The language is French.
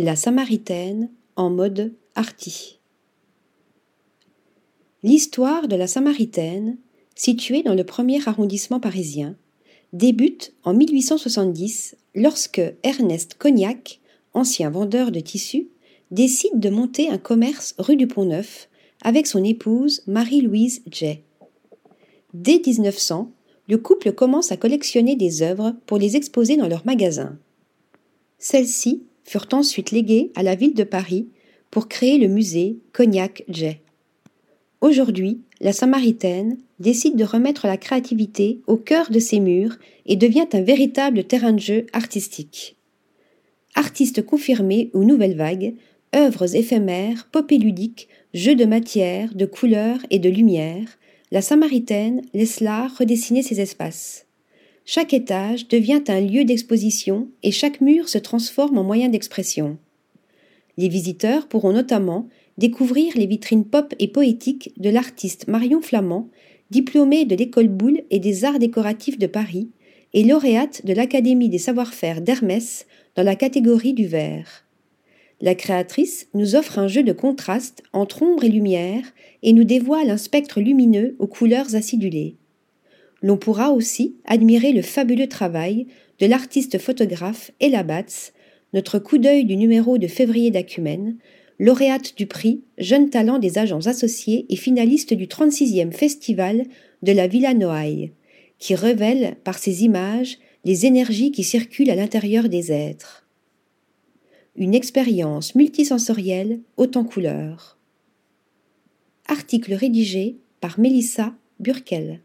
La Samaritaine en mode arty. L'histoire de la Samaritaine, située dans le premier arrondissement parisien, débute en 1870 lorsque Ernest Cognac, ancien vendeur de tissus, décide de monter un commerce rue du Pont-Neuf avec son épouse Marie-Louise Jay. Dès 1900, le couple commence à collectionner des œuvres pour les exposer dans leur magasin. Celles-ci furent ensuite léguées à la ville de Paris pour créer le musée Cognac-Jay. Aujourd'hui, la Samaritaine décide de remettre la créativité au cœur de ses murs et devient un véritable terrain de jeu artistique. Artiste confirmé ou nouvelle vague, œuvres éphémères, ludiques, jeux de matière, de couleurs et de lumière, la Samaritaine laisse l'art redessiner ses espaces. Chaque étage devient un lieu d'exposition et chaque mur se transforme en moyen d'expression. Les visiteurs pourront notamment découvrir les vitrines pop et poétiques de l'artiste Marion Flamand, diplômée de l'école Boulle et des arts décoratifs de Paris, et lauréate de l'Académie des savoir-faire d'Hermès dans la catégorie du verre. La créatrice nous offre un jeu de contraste entre ombre et lumière et nous dévoile un spectre lumineux aux couleurs acidulées. L'on pourra aussi admirer le fabuleux travail de l'artiste photographe Ella Batz, notre coup d'œil du numéro de février d'Acumen, lauréate du prix Jeune talent des agents associés et finaliste du 36e festival de la Villa Noailles, qui révèle par ses images les énergies qui circulent à l'intérieur des êtres. Une expérience multisensorielle haute en couleurs. Article rédigé par Mélissa Burkel.